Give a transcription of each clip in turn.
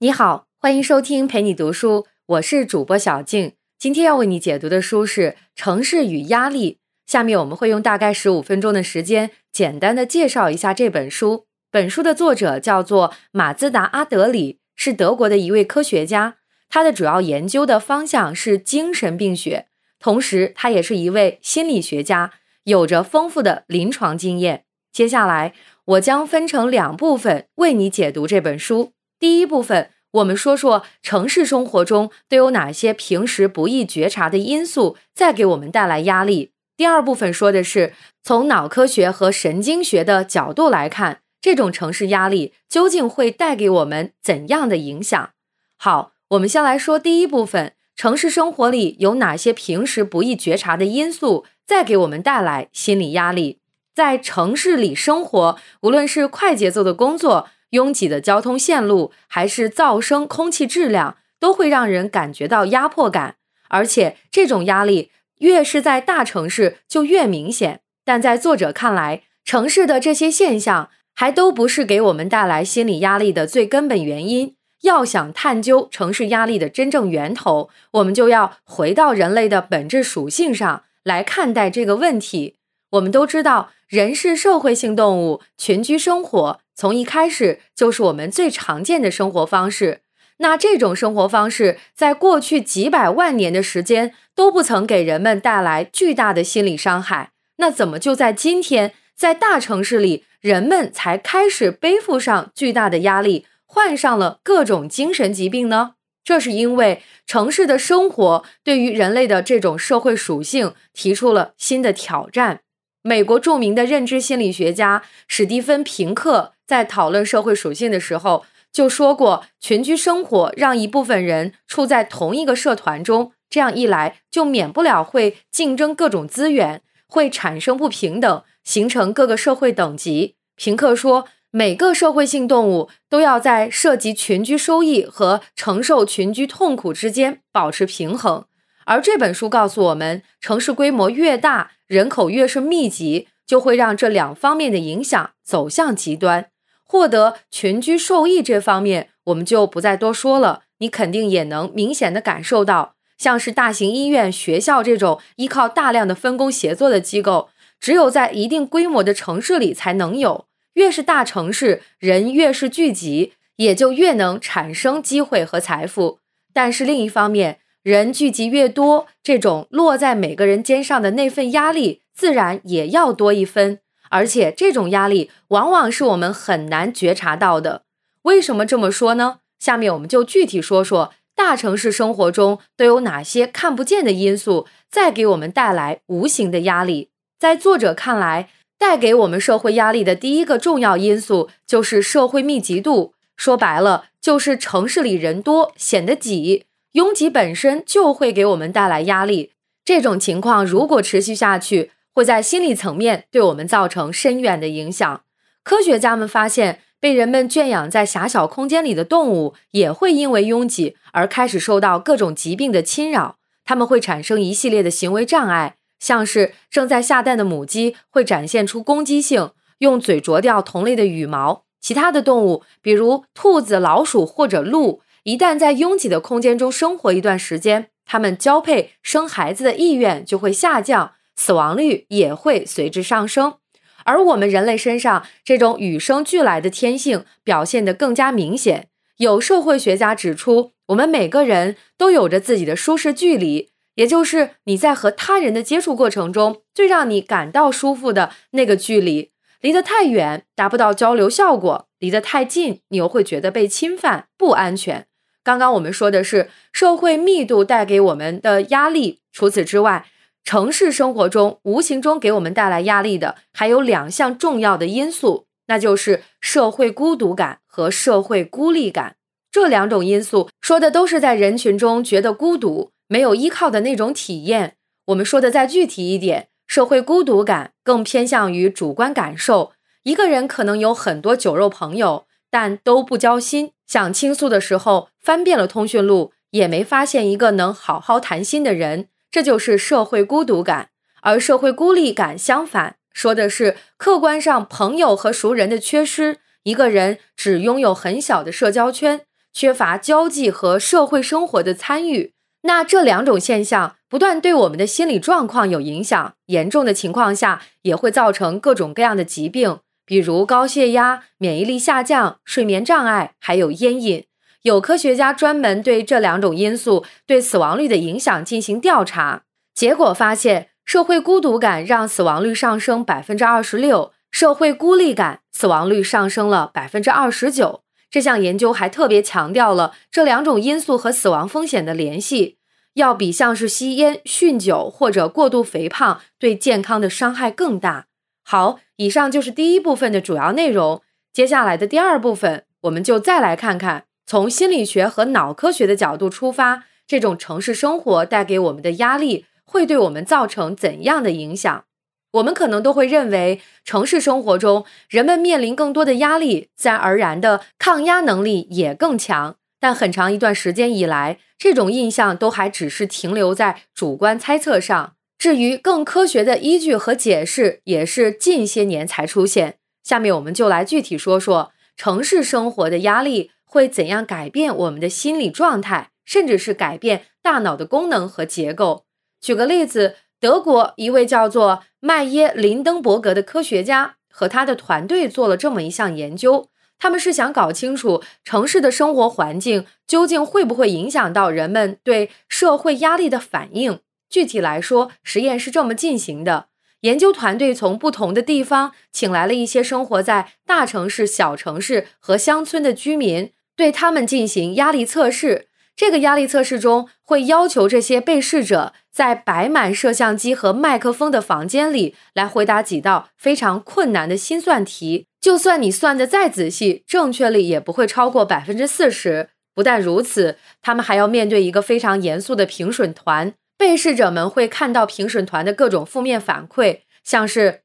你好，欢迎收听陪你读书，我是主播小静。今天要为你解读的书是《城市与压力》。下面我们会用大概十五分钟的时间，简单的介绍一下这本书。本书的作者叫做马兹达阿德里，是德国的一位科学家。他的主要研究的方向是精神病学，同时他也是一位心理学家，有着丰富的临床经验。接下来我将分成两部分为你解读这本书。第一部分，我们说说城市生活中都有哪些平时不易觉察的因素在给我们带来压力。第二部分说的是从脑科学和神经学的角度来看，这种城市压力究竟会带给我们怎样的影响？好，我们先来说第一部分，城市生活里有哪些平时不易觉察的因素在给我们带来心理压力？在城市里生活，无论是快节奏的工作。拥挤的交通线路，还是噪声、空气质量，都会让人感觉到压迫感。而且，这种压力越是在大城市就越明显。但在作者看来，城市的这些现象还都不是给我们带来心理压力的最根本原因。要想探究城市压力的真正源头，我们就要回到人类的本质属性上来看待这个问题。我们都知道，人是社会性动物，群居生活。从一开始就是我们最常见的生活方式。那这种生活方式在过去几百万年的时间都不曾给人们带来巨大的心理伤害。那怎么就在今天，在大城市里，人们才开始背负上巨大的压力，患上了各种精神疾病呢？这是因为城市的生活对于人类的这种社会属性提出了新的挑战。美国著名的认知心理学家史蒂芬·平克在讨论社会属性的时候就说过：“群居生活让一部分人处在同一个社团中，这样一来就免不了会竞争各种资源，会产生不平等，形成各个社会等级。”平克说：“每个社会性动物都要在涉及群居收益和承受群居痛苦之间保持平衡。”而这本书告诉我们，城市规模越大。人口越是密集，就会让这两方面的影响走向极端。获得群居受益这方面，我们就不再多说了。你肯定也能明显的感受到，像是大型医院、学校这种依靠大量的分工协作的机构，只有在一定规模的城市里才能有。越是大城市，人越是聚集，也就越能产生机会和财富。但是另一方面，人聚集越多，这种落在每个人肩上的那份压力自然也要多一分，而且这种压力往往是我们很难觉察到的。为什么这么说呢？下面我们就具体说说大城市生活中都有哪些看不见的因素在给我们带来无形的压力。在作者看来，带给我们社会压力的第一个重要因素就是社会密集度，说白了就是城市里人多，显得挤。拥挤本身就会给我们带来压力，这种情况如果持续下去，会在心理层面对我们造成深远的影响。科学家们发现，被人们圈养在狭小空间里的动物也会因为拥挤而开始受到各种疾病的侵扰。它们会产生一系列的行为障碍，像是正在下蛋的母鸡会展现出攻击性，用嘴啄掉同类的羽毛；其他的动物，比如兔子、老鼠或者鹿。一旦在拥挤的空间中生活一段时间，它们交配、生孩子的意愿就会下降，死亡率也会随之上升。而我们人类身上这种与生俱来的天性表现得更加明显。有社会学家指出，我们每个人都有着自己的舒适距离，也就是你在和他人的接触过程中最让你感到舒服的那个距离。离得太远，达不到交流效果；离得太近，你又会觉得被侵犯、不安全。刚刚我们说的是社会密度带给我们的压力。除此之外，城市生活中无形中给我们带来压力的还有两项重要的因素，那就是社会孤独感和社会孤立感。这两种因素说的都是在人群中觉得孤独、没有依靠的那种体验。我们说的再具体一点，社会孤独感更偏向于主观感受。一个人可能有很多酒肉朋友。但都不交心，想倾诉的时候翻遍了通讯录，也没发现一个能好好谈心的人，这就是社会孤独感。而社会孤立感相反，说的是客观上朋友和熟人的缺失，一个人只拥有很小的社交圈，缺乏交际和社会生活的参与。那这两种现象不断对我们的心理状况有影响，严重的情况下也会造成各种各样的疾病，比如高血压、免疫力下降、睡眠障碍，还有烟瘾。有科学家专门对这两种因素对死亡率的影响进行调查，结果发现，社会孤独感让死亡率上升百分之二十六，社会孤立感死亡率上升了百分之二十九。这项研究还特别强调了这两种因素和死亡风险的联系，要比像是吸烟、酗酒或者过度肥胖对健康的伤害更大。好，以上就是第一部分的主要内容。接下来的第二部分，我们就再来看看，从心理学和脑科学的角度出发，这种城市生活带给我们的压力会对我们造成怎样的影响。我们可能都会认为，城市生活中人们面临更多的压力，自然而然的抗压能力也更强。但很长一段时间以来，这种印象都还只是停留在主观猜测上。至于更科学的依据和解释，也是近些年才出现。下面我们就来具体说说城市生活的压力会怎样改变我们的心理状态，甚至是改变大脑的功能和结构。举个例子。德国一位叫做麦耶林登伯格的科学家和他的团队做了这么一项研究，他们是想搞清楚城市的生活环境究竟会不会影响到人们对社会压力的反应。具体来说，实验是这么进行的：研究团队从不同的地方请来了一些生活在大城市、小城市和乡村的居民，对他们进行压力测试。这个压力测试中会要求这些被试者在摆满摄像机和麦克风的房间里来回答几道非常困难的心算题。就算你算得再仔细，正确率也不会超过百分之四十。不但如此，他们还要面对一个非常严肃的评审团。被试者们会看到评审团的各种负面反馈，像是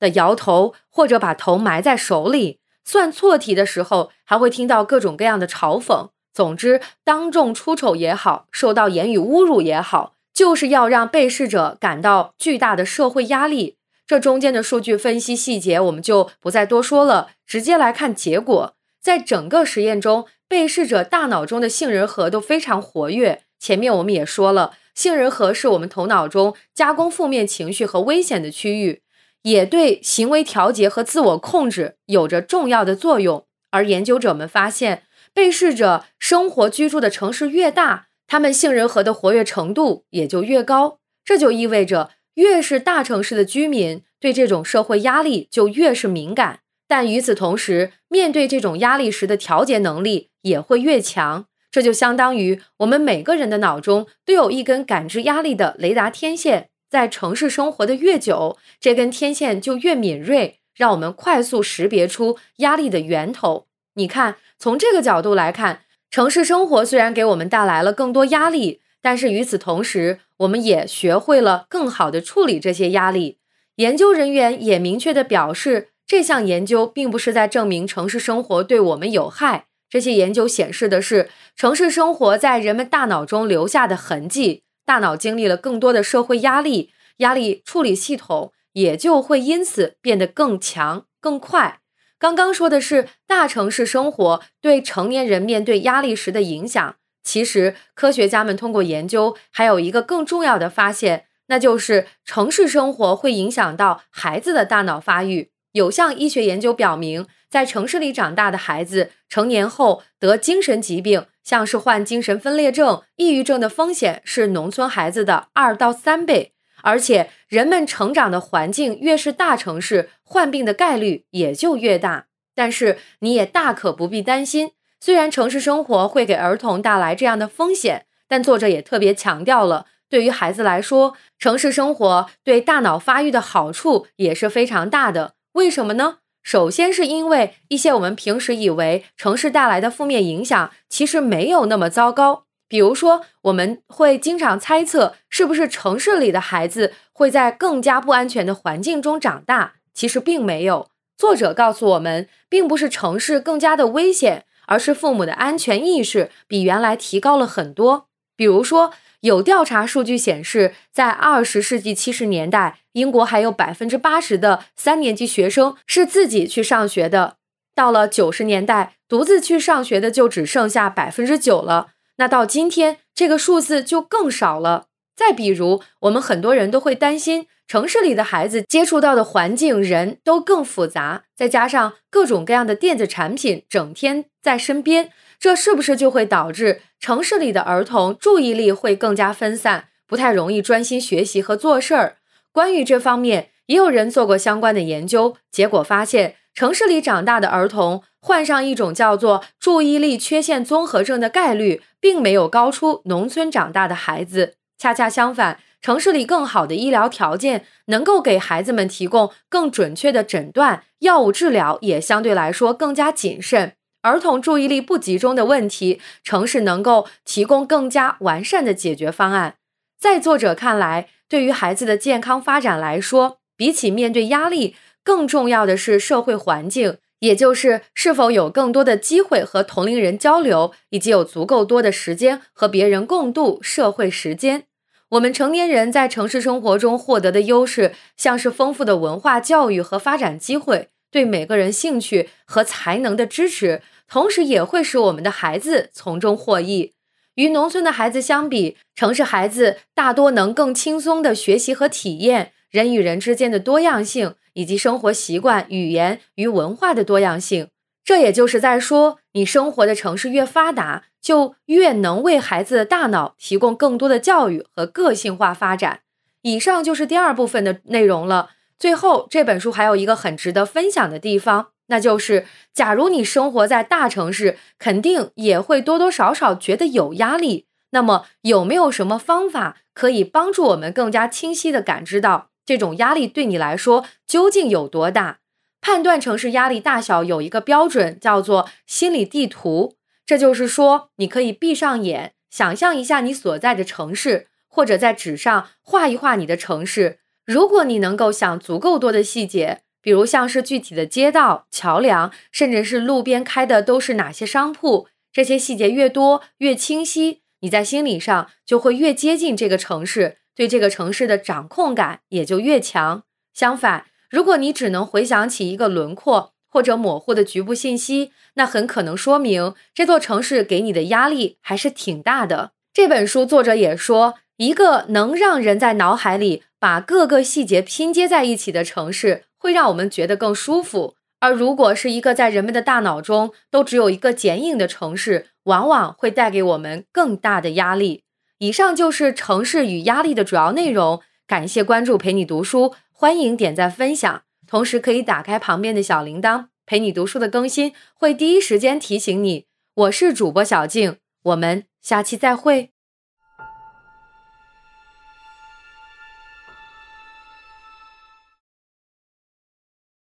的摇头或者把头埋在手里。算错题的时候，还会听到各种各样的嘲讽。总之，当众出丑也好，受到言语侮辱也好，就是要让被试者感到巨大的社会压力。这中间的数据分析细节，我们就不再多说了，直接来看结果。在整个实验中，被试者大脑中的杏仁核都非常活跃。前面我们也说了，杏仁核是我们头脑中加工负面情绪和危险的区域，也对行为调节和自我控制有着重要的作用。而研究者们发现。被试者生活居住的城市越大，他们杏仁核的活跃程度也就越高。这就意味着，越是大城市的居民对这种社会压力就越是敏感。但与此同时，面对这种压力时的调节能力也会越强。这就相当于我们每个人的脑中都有一根感知压力的雷达天线，在城市生活的越久，这根天线就越敏锐，让我们快速识别出压力的源头。你看。从这个角度来看，城市生活虽然给我们带来了更多压力，但是与此同时，我们也学会了更好的处理这些压力。研究人员也明确的表示，这项研究并不是在证明城市生活对我们有害。这些研究显示的是，城市生活在人们大脑中留下的痕迹，大脑经历了更多的社会压力，压力处理系统也就会因此变得更强、更快。刚刚说的是大城市生活对成年人面对压力时的影响。其实，科学家们通过研究还有一个更重要的发现，那就是城市生活会影响到孩子的大脑发育。有项医学研究表明，在城市里长大的孩子，成年后得精神疾病，像是患精神分裂症、抑郁症的风险是农村孩子的二到三倍。而且，人们成长的环境越是大城市，患病的概率也就越大。但是，你也大可不必担心。虽然城市生活会给儿童带来这样的风险，但作者也特别强调了，对于孩子来说，城市生活对大脑发育的好处也是非常大的。为什么呢？首先是因为一些我们平时以为城市带来的负面影响，其实没有那么糟糕。比如说，我们会经常猜测，是不是城市里的孩子会在更加不安全的环境中长大？其实并没有。作者告诉我们，并不是城市更加的危险，而是父母的安全意识比原来提高了很多。比如说，有调查数据显示，在二十世纪七十年代，英国还有百分之八十的三年级学生是自己去上学的。到了九十年代，独自去上学的就只剩下百分之九了。那到今天，这个数字就更少了。再比如，我们很多人都会担心，城市里的孩子接触到的环境、人都更复杂，再加上各种各样的电子产品整天在身边，这是不是就会导致城市里的儿童注意力会更加分散，不太容易专心学习和做事儿？关于这方面，也有人做过相关的研究，结果发现，城市里长大的儿童患上一种叫做注意力缺陷综合症的概率，并没有高出农村长大的孩子。恰恰相反，城市里更好的医疗条件能够给孩子们提供更准确的诊断，药物治疗也相对来说更加谨慎。儿童注意力不集中的问题，城市能够提供更加完善的解决方案。在作者看来，对于孩子的健康发展来说，比起面对压力，更重要的是社会环境，也就是是否有更多的机会和同龄人交流，以及有足够多的时间和别人共度社会时间。我们成年人在城市生活中获得的优势，像是丰富的文化教育和发展机会，对每个人兴趣和才能的支持，同时也会使我们的孩子从中获益。与农村的孩子相比，城市孩子大多能更轻松地学习和体验人与人之间的多样性，以及生活习惯、语言与文化的多样性。这也就是在说，你生活的城市越发达，就越能为孩子的大脑提供更多的教育和个性化发展。以上就是第二部分的内容了。最后，这本书还有一个很值得分享的地方。那就是，假如你生活在大城市，肯定也会多多少少觉得有压力。那么，有没有什么方法可以帮助我们更加清晰地感知到这种压力对你来说究竟有多大？判断城市压力大小有一个标准，叫做心理地图。这就是说，你可以闭上眼，想象一下你所在的城市，或者在纸上画一画你的城市。如果你能够想足够多的细节。比如像是具体的街道、桥梁，甚至是路边开的都是哪些商铺，这些细节越多越清晰，你在心理上就会越接近这个城市，对这个城市的掌控感也就越强。相反，如果你只能回想起一个轮廓或者模糊的局部信息，那很可能说明这座城市给你的压力还是挺大的。这本书作者也说，一个能让人在脑海里把各个细节拼接在一起的城市。会让我们觉得更舒服，而如果是一个在人们的大脑中都只有一个剪影的城市，往往会带给我们更大的压力。以上就是城市与压力的主要内容。感谢关注陪你读书，欢迎点赞分享，同时可以打开旁边的小铃铛，陪你读书的更新会第一时间提醒你。我是主播小静，我们下期再会。